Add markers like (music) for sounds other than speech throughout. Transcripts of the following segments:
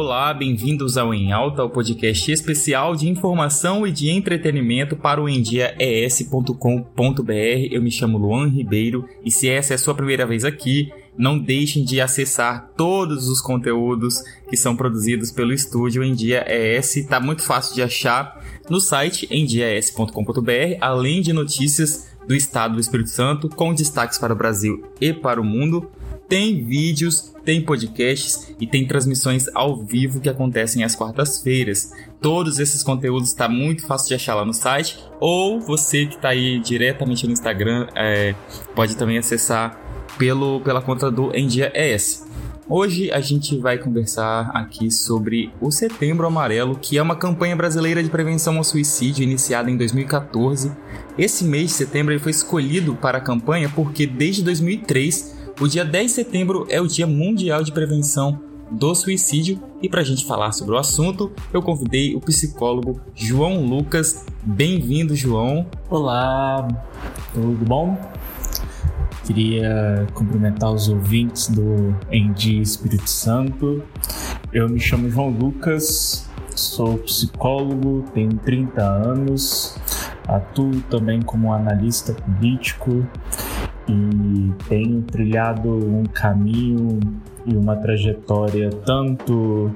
Olá, bem-vindos ao Em Alta, o podcast especial de informação e de entretenimento para o endiaes.com.br. Eu me chamo Luan Ribeiro e se essa é a sua primeira vez aqui, não deixem de acessar todos os conteúdos que são produzidos pelo estúdio Em Dia ES. Está muito fácil de achar no site endiaes.com.br, além de notícias do estado do Espírito Santo, com destaques para o Brasil e para o mundo tem vídeos, tem podcasts e tem transmissões ao vivo que acontecem às quartas-feiras. Todos esses conteúdos está muito fácil de achar lá no site, ou você que está aí diretamente no Instagram é, pode também acessar pelo, pela conta do Endia ES. Hoje a gente vai conversar aqui sobre o Setembro Amarelo, que é uma campanha brasileira de prevenção ao suicídio iniciada em 2014. Esse mês de setembro foi escolhido para a campanha porque desde 2003 o dia 10 de setembro é o Dia Mundial de Prevenção do Suicídio e para a gente falar sobre o assunto, eu convidei o psicólogo João Lucas. Bem-vindo, João. Olá, tudo bom? Queria cumprimentar os ouvintes do Endi Espírito Santo. Eu me chamo João Lucas, sou psicólogo, tenho 30 anos, atuo também como analista político e tenho trilhado um caminho e uma trajetória tanto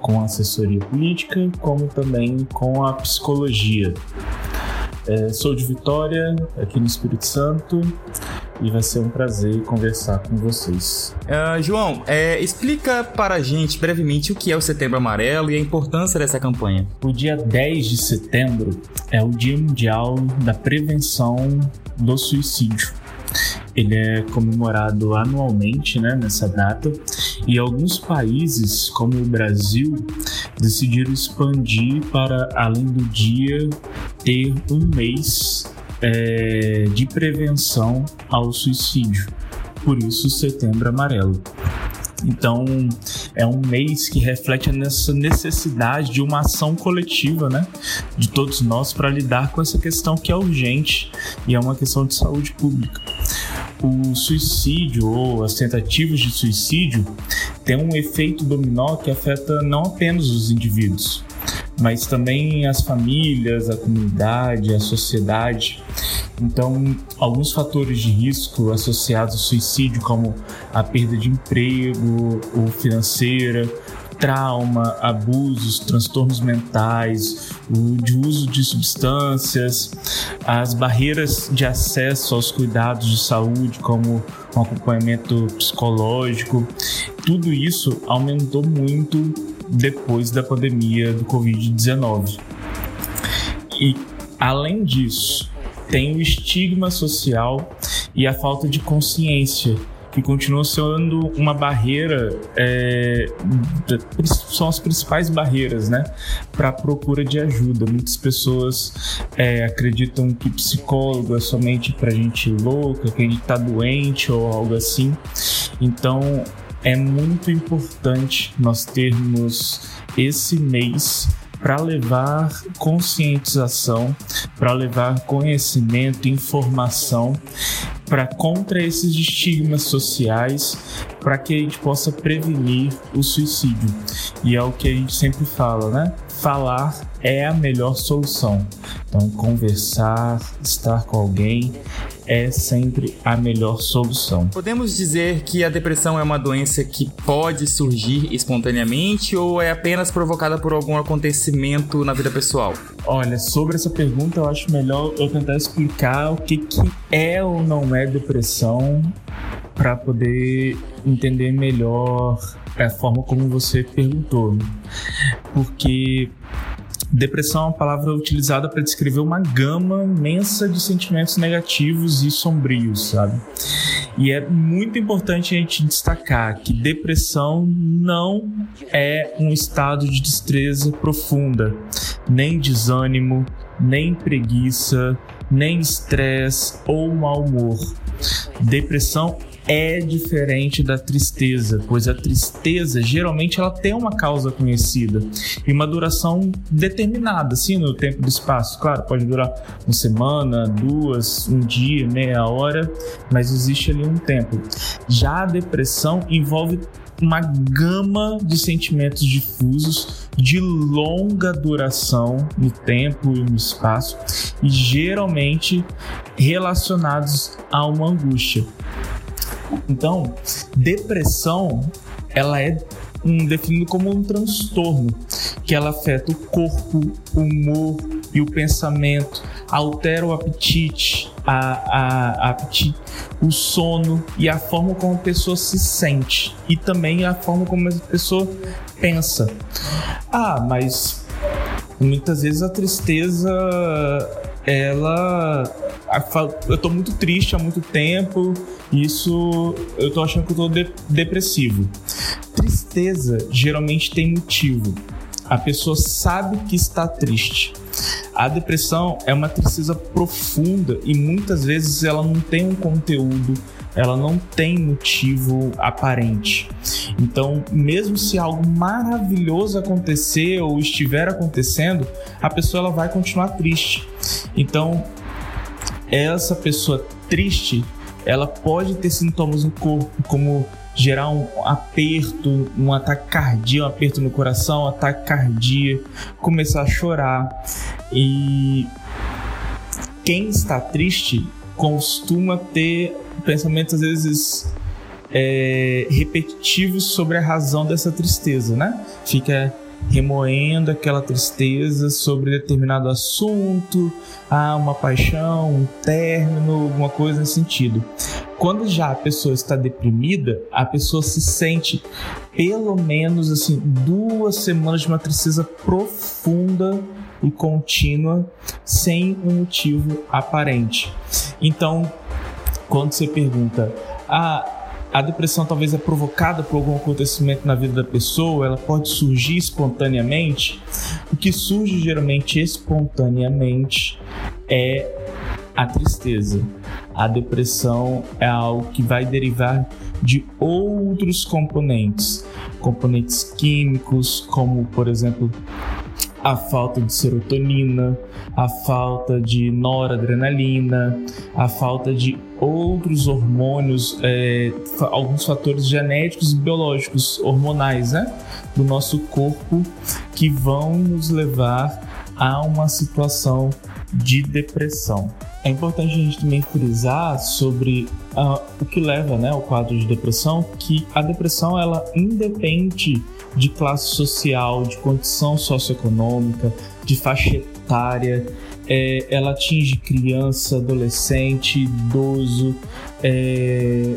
com assessoria política como também com a psicologia. É, sou de Vitória, aqui no Espírito Santo, e vai ser um prazer conversar com vocês. Uh, João, é, explica para a gente brevemente o que é o Setembro Amarelo e a importância dessa campanha. O dia 10 de setembro é o Dia Mundial da Prevenção do Suicídio. Ele é comemorado anualmente né, nessa data e alguns países, como o Brasil, decidiram expandir para, além do dia, ter um mês é, de prevenção ao suicídio. Por isso, Setembro Amarelo. Então, é um mês que reflete nessa necessidade de uma ação coletiva, né, de todos nós para lidar com essa questão que é urgente e é uma questão de saúde pública o suicídio ou as tentativas de suicídio têm um efeito dominó que afeta não apenas os indivíduos, mas também as famílias, a comunidade, a sociedade. Então, alguns fatores de risco associados ao suicídio, como a perda de emprego ou financeira, trauma, abusos, transtornos mentais, o de uso de substâncias, as barreiras de acesso aos cuidados de saúde, como um acompanhamento psicológico, tudo isso aumentou muito depois da pandemia do Covid-19. E além disso, tem o estigma social e a falta de consciência que continua sendo uma barreira, é, são as principais barreiras, né, para a procura de ajuda. Muitas pessoas é, acreditam que psicólogo é somente para gente louca, que a gente está doente ou algo assim. Então, é muito importante nós termos esse mês para levar conscientização, para levar conhecimento, informação para contra esses estigmas sociais, para que a gente possa prevenir o suicídio. E é o que a gente sempre fala, né? Falar é a melhor solução. Então, conversar, estar com alguém é sempre a melhor solução. Podemos dizer que a depressão é uma doença que pode surgir espontaneamente ou é apenas provocada por algum acontecimento na vida pessoal? Olha, sobre essa pergunta eu acho melhor eu tentar explicar o que, que é ou não é depressão para poder entender melhor a forma como você perguntou. Porque Depressão é uma palavra utilizada para descrever uma gama imensa de sentimentos negativos e sombrios, sabe? E é muito importante a gente destacar que depressão não é um estado de destreza profunda, nem desânimo, nem preguiça, nem estresse ou mau humor. Depressão é diferente da tristeza, pois a tristeza geralmente ela tem uma causa conhecida e uma duração determinada, assim, no tempo do espaço. Claro, pode durar uma semana, duas, um dia, meia hora, mas existe ali um tempo. Já a depressão envolve uma gama de sentimentos difusos de longa duração no tempo e no espaço e geralmente relacionados a uma angústia. Então, depressão ela é definido como um transtorno que ela afeta o corpo, o humor e o pensamento, altera o apetite, a, a, a o sono e a forma como a pessoa se sente e também a forma como a pessoa pensa. Ah, mas muitas vezes a tristeza ela eu tô muito triste há muito tempo, isso eu tô achando que eu tô de, depressivo. Tristeza geralmente tem motivo. A pessoa sabe que está triste. A depressão é uma tristeza profunda e muitas vezes ela não tem um conteúdo, ela não tem motivo aparente. Então, mesmo se algo maravilhoso acontecer ou estiver acontecendo, a pessoa ela vai continuar triste. Então, essa pessoa triste, ela pode ter sintomas no corpo, como gerar um aperto, um ataque cardíaco, um aperto no coração, um ataque cardíaco, começar a chorar. E quem está triste costuma ter pensamentos às vezes é, repetitivos sobre a razão dessa tristeza, né? Fica remoendo aquela tristeza sobre determinado assunto, ah, uma paixão, um término, alguma coisa nesse sentido. Quando já a pessoa está deprimida, a pessoa se sente pelo menos assim duas semanas de uma tristeza profunda e contínua sem um motivo aparente. Então, quando você pergunta, ah, a depressão talvez é provocada por algum acontecimento na vida da pessoa, ela pode surgir espontaneamente. O que surge geralmente espontaneamente é a tristeza. A depressão é algo que vai derivar de outros componentes, componentes químicos, como por exemplo a falta de serotonina, a falta de noradrenalina, a falta de outros hormônios, é, alguns fatores genéticos e biológicos, hormonais, né, do nosso corpo que vão nos levar a uma situação de depressão. É importante a gente também frisar sobre uh, o que leva né, ao quadro de depressão, que a depressão ela independe de classe social, de condição socioeconômica, de faixa etária, é, ela atinge criança, adolescente, idoso, é,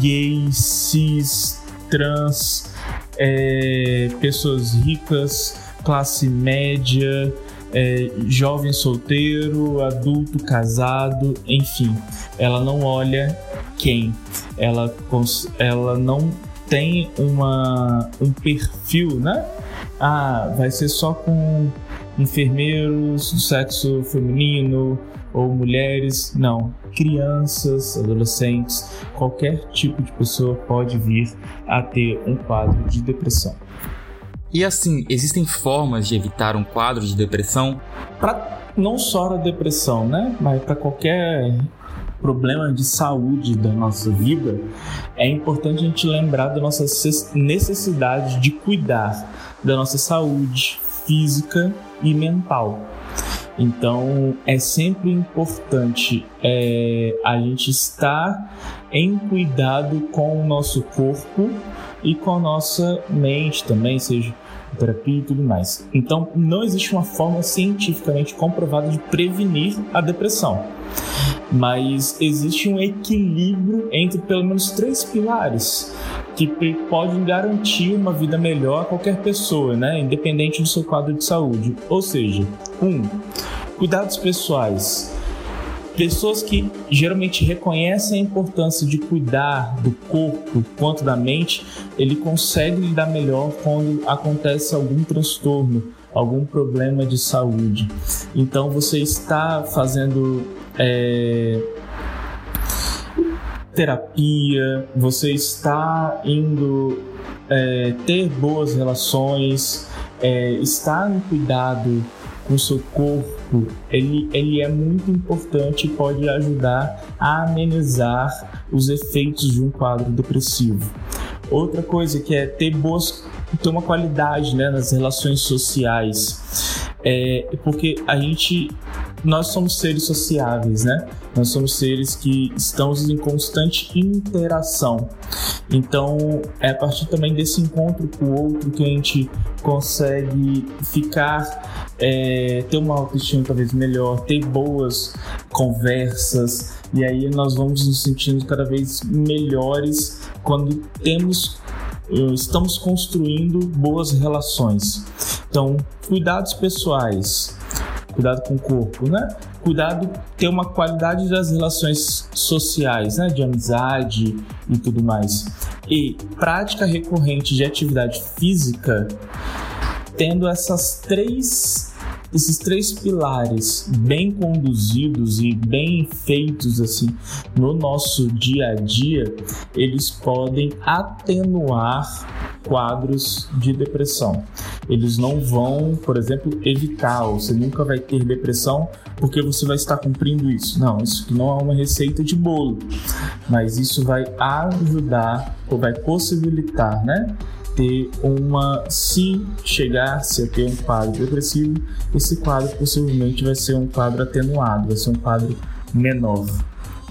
gay, cis, trans, é, pessoas ricas, classe média, é, jovem solteiro, adulto casado, enfim, ela não olha quem, ela, ela não tem uma, um perfil, né? Ah, vai ser só com enfermeiros do sexo feminino ou mulheres. Não, crianças, adolescentes, qualquer tipo de pessoa pode vir a ter um quadro de depressão. E assim, existem formas de evitar um quadro de depressão? Para não só a depressão, né? Mas para qualquer problema de saúde da nossa vida, é importante a gente lembrar da nossa necessidade de cuidar da nossa saúde física e mental. Então é sempre importante é, a gente estar em cuidado com o nosso corpo e com a nossa mente também, seja terapia e tudo mais. Então não existe uma forma cientificamente comprovada de prevenir a depressão mas existe um equilíbrio entre pelo menos três pilares que podem garantir uma vida melhor a qualquer pessoa, né? independente do seu quadro de saúde. Ou seja, um, cuidados pessoais. Pessoas que geralmente reconhecem a importância de cuidar do corpo quanto da mente, ele consegue lidar melhor quando acontece algum transtorno, algum problema de saúde. Então você está fazendo é, terapia, você está indo é, ter boas relações, é, em cuidado com o seu corpo, ele, ele é muito importante e pode ajudar a amenizar os efeitos de um quadro depressivo. Outra coisa que é ter boas, ter uma qualidade né, nas relações sociais. É, porque a gente nós somos seres sociáveis, né? Nós somos seres que estamos em constante interação. Então, é a partir também desse encontro com o outro que a gente consegue ficar, é, ter uma autoestima talvez melhor, ter boas conversas, e aí nós vamos nos sentindo cada vez melhores quando temos eh, estamos construindo boas relações. Então, cuidados pessoais, cuidado com o corpo, né? Cuidado ter uma qualidade das relações sociais, né? De amizade e tudo mais. E prática recorrente de atividade física, tendo essas três esses três pilares bem conduzidos e bem feitos assim no nosso dia a dia, eles podem atenuar quadros de depressão. Eles não vão, por exemplo, evitar, ou você nunca vai ter depressão porque você vai estar cumprindo isso. Não, isso não é uma receita de bolo, mas isso vai ajudar ou vai possibilitar, né? ter uma. Se chegar-se a ter um quadro depressivo, esse quadro possivelmente vai ser um quadro atenuado, vai ser um quadro menor.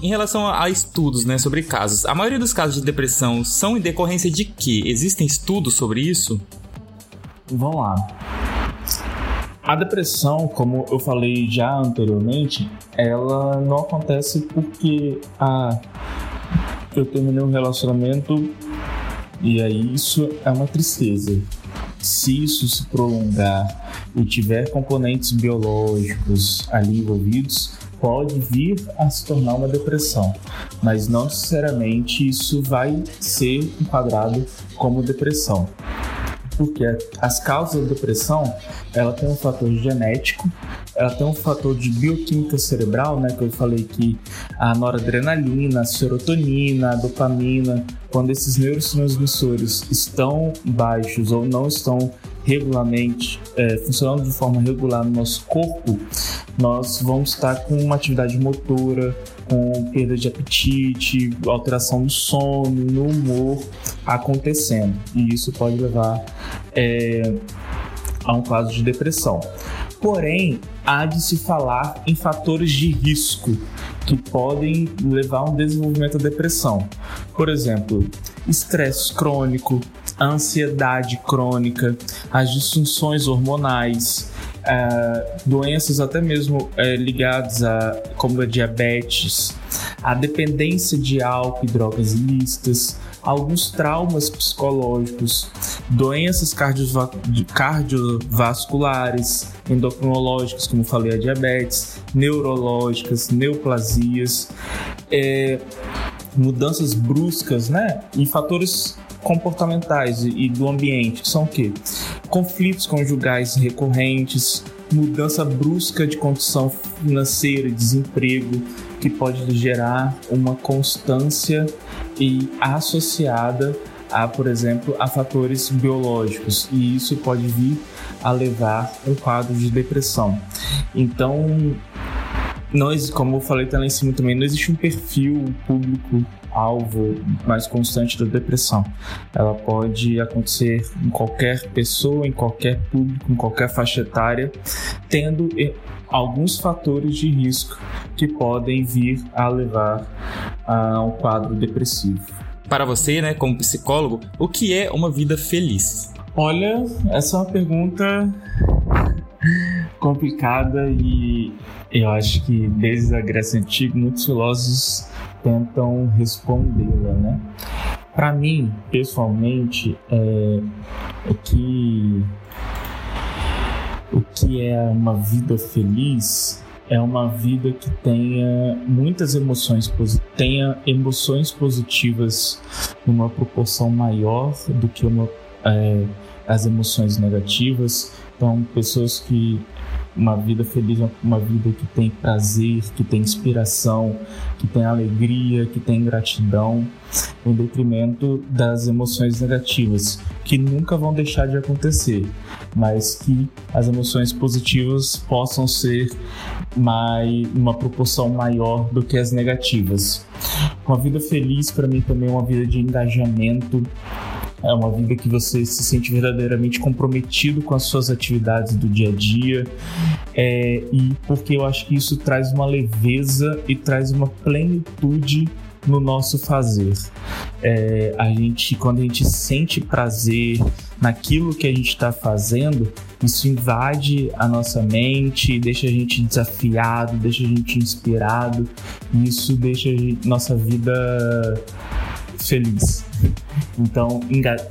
Em relação a estudos né, sobre casos, a maioria dos casos de depressão são em decorrência de quê? Existem estudos sobre isso? Vamos lá. A depressão, como eu falei já anteriormente, ela não acontece porque ah, eu terminei um relacionamento e aí isso é uma tristeza. Se isso se prolongar e tiver componentes biológicos ali envolvidos, pode vir a se tornar uma depressão, mas não necessariamente isso vai ser enquadrado como depressão. Porque as causas da depressão, ela tem um fator genético, ela tem um fator de bioquímica cerebral, né, que eu falei que a noradrenalina, a serotonina, a dopamina, quando esses neurotransmissores estão baixos ou não estão regularmente é, funcionando de forma regular no nosso corpo, nós vamos estar com uma atividade motora, com perda de apetite, alteração no sono, no humor acontecendo. E isso pode levar é, a um quadro de depressão. Porém, há de se falar em fatores de risco que podem levar a um desenvolvimento da depressão. Por exemplo, estresse crônico, ansiedade crônica, as disfunções hormonais, uh, doenças até mesmo uh, ligadas a como a diabetes, a dependência de álcool e drogas ilícitas, alguns traumas psicológicos, doenças cardiovasculares, endocrinológicas, como falei, a diabetes, neurológicas, neoplasias, é, mudanças bruscas, né? E fatores comportamentais e do ambiente, são o quê? Conflitos conjugais recorrentes, mudança brusca de condição financeira, desemprego, que pode gerar uma constância e associada a, por exemplo, a fatores biológicos, e isso pode vir a levar um quadro de depressão. Então, nós, como eu falei lá em cima também, não existe um perfil público alvo mais constante da depressão. Ela pode acontecer em qualquer pessoa, em qualquer público, em qualquer faixa etária, tendo alguns fatores de risco que podem vir a levar a um quadro depressivo. Para você, né, como psicólogo, o que é uma vida feliz? Olha, essa é uma pergunta (laughs) complicada e eu acho que desde a Grécia Antiga muitos filósofos tentam respondê-la, né? Para mim, pessoalmente, é, o que o que é uma vida feliz é uma vida que tenha muitas emoções tenha emoções positivas numa proporção maior do que uma, é, as emoções negativas. Então, pessoas que uma vida feliz, uma vida que tem prazer, que tem inspiração, que tem alegria, que tem gratidão, em detrimento das emoções negativas, que nunca vão deixar de acontecer, mas que as emoções positivas possam ser mais, uma proporção maior do que as negativas. Uma vida feliz para mim também é uma vida de engajamento, é uma vida que você se sente verdadeiramente comprometido com as suas atividades do dia a dia. É, e porque eu acho que isso traz uma leveza e traz uma plenitude no nosso fazer. É, a gente, quando a gente sente prazer naquilo que a gente está fazendo, isso invade a nossa mente, deixa a gente desafiado, deixa a gente inspirado, e isso deixa gente, nossa vida feliz. Então,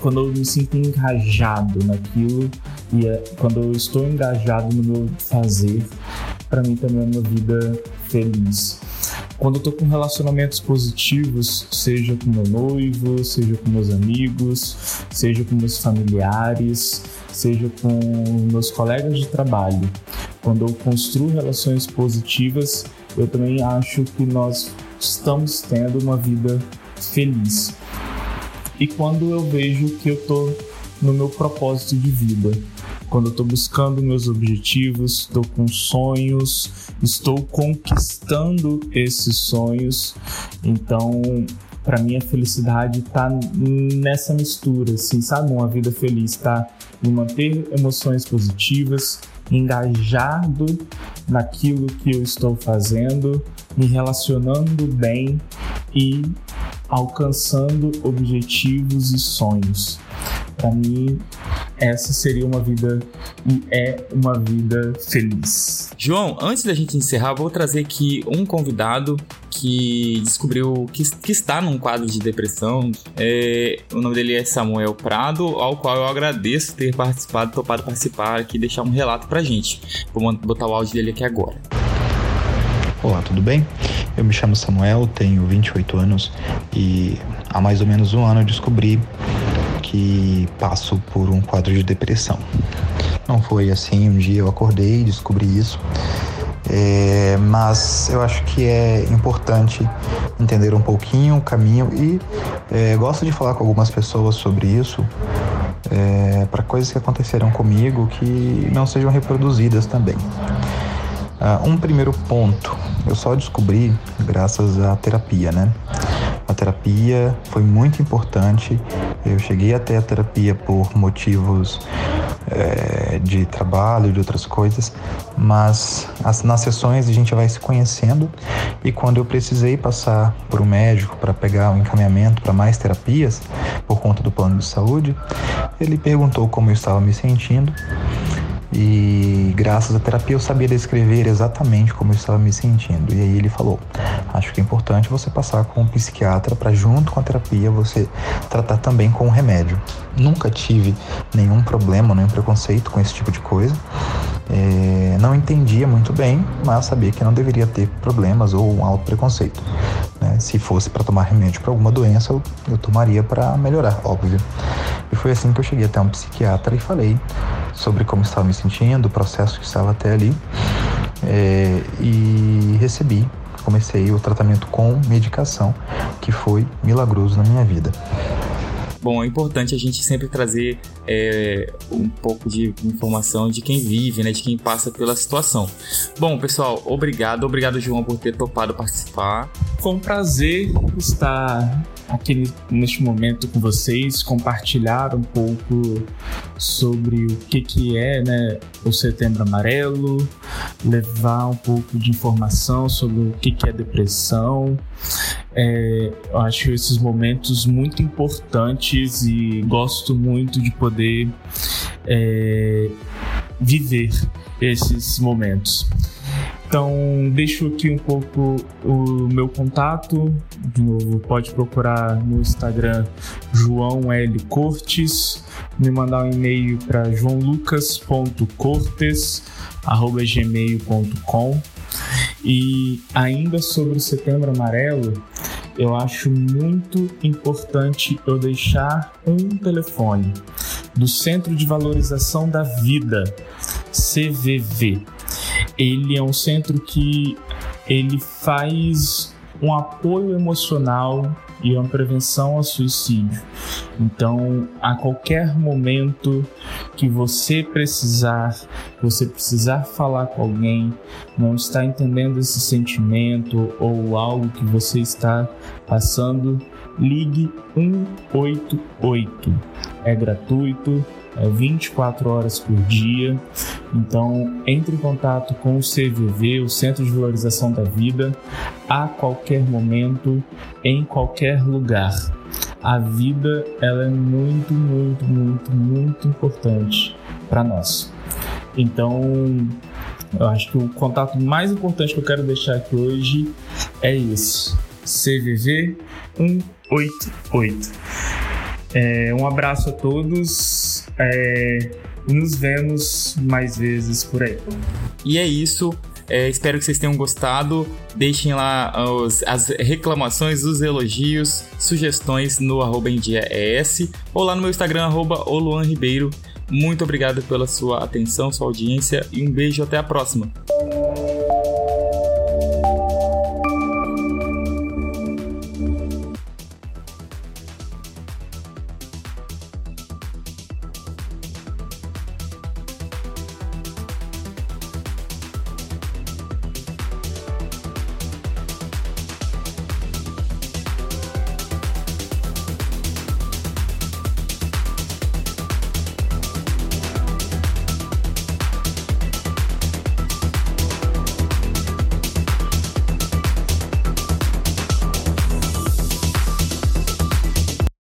quando eu me sinto engajado naquilo e é, quando eu estou engajado no meu fazer, para mim também é uma vida feliz. Quando eu tô com relacionamentos positivos, seja com meu noivo, seja com meus amigos, seja com meus familiares, seja com meus colegas de trabalho, quando eu construo relações positivas, eu também acho que nós estamos tendo uma vida feliz. E quando eu vejo que eu tô no meu propósito de vida, quando eu estou buscando meus objetivos, estou com sonhos, estou conquistando esses sonhos. Então, para mim a felicidade está nessa mistura, assim, sabe? Uma vida feliz está em manter emoções positivas, engajado naquilo que eu estou fazendo, me relacionando bem e alcançando objetivos e sonhos. Para mim, essa seria uma vida e é uma vida feliz. João, antes da gente encerrar, vou trazer aqui um convidado que descobriu que, que está num quadro de depressão. É, o nome dele é Samuel Prado, ao qual eu agradeço ter participado, topado participar aqui deixar um relato pra gente. Vou botar o áudio dele aqui agora. Olá, tudo bem? Eu me chamo Samuel, tenho 28 anos e há mais ou menos um ano eu descobri que passo por um quadro de depressão. Não foi assim, um dia eu acordei e descobri isso. É, mas eu acho que é importante entender um pouquinho o caminho e é, gosto de falar com algumas pessoas sobre isso é, para coisas que aconteceram comigo que não sejam reproduzidas também. Uh, um primeiro ponto, eu só descobri graças à terapia, né? A terapia foi muito importante. Eu cheguei até a terapia por motivos é, de trabalho, de outras coisas, mas as, nas sessões a gente vai se conhecendo e quando eu precisei passar por um médico para pegar um encaminhamento para mais terapias por conta do plano de saúde, ele perguntou como eu estava me sentindo e graças à terapia eu sabia descrever exatamente como eu estava me sentindo. E aí ele falou: Acho que é importante você passar com um psiquiatra para, junto com a terapia, você tratar também com o remédio. Nunca tive nenhum problema, nenhum preconceito com esse tipo de coisa. É, não entendia muito bem, mas sabia que não deveria ter problemas ou um alto preconceito. Né? Se fosse para tomar remédio para alguma doença, eu, eu tomaria para melhorar, óbvio. E foi assim que eu cheguei até um psiquiatra e falei sobre como estava me sentindo, o processo que estava até ali. É, e recebi, comecei o tratamento com medicação, que foi milagroso na minha vida. Bom, é importante a gente sempre trazer é, um pouco de informação de quem vive, né, de quem passa pela situação. Bom, pessoal, obrigado, obrigado João por ter topado participar. Foi um prazer estar aqui neste momento com vocês, compartilhar um pouco sobre o que, que é né, o Setembro Amarelo, levar um pouco de informação sobre o que, que é depressão. É, eu acho esses momentos muito importantes e gosto muito de poder é, viver esses momentos. Então, deixo aqui um pouco o meu contato. De novo, pode procurar no Instagram João L. Cortes, me mandar um e-mail para joãolucas.cortes.gmail.com. E ainda sobre o Setembro Amarelo, eu acho muito importante eu deixar um telefone do Centro de Valorização da Vida, CVV ele é um centro que ele faz um apoio emocional e uma prevenção ao suicídio. Então, a qualquer momento que você precisar, você precisar falar com alguém, não está entendendo esse sentimento ou algo que você está passando, ligue 188. É gratuito, é 24 horas por dia. Então, entre em contato com o CVV, o Centro de Valorização da Vida, a qualquer momento, em qualquer lugar. A vida ela é muito, muito, muito, muito importante para nós. Então, eu acho que o contato mais importante que eu quero deixar aqui hoje é isso. CVV 188. É, um abraço a todos é, e nos vemos mais vezes por aí. E é isso. É, espero que vocês tenham gostado. Deixem lá os, as reclamações, os elogios, sugestões no arroba ou lá no meu Instagram, arroba. Muito obrigado pela sua atenção, sua audiência e um beijo até a próxima.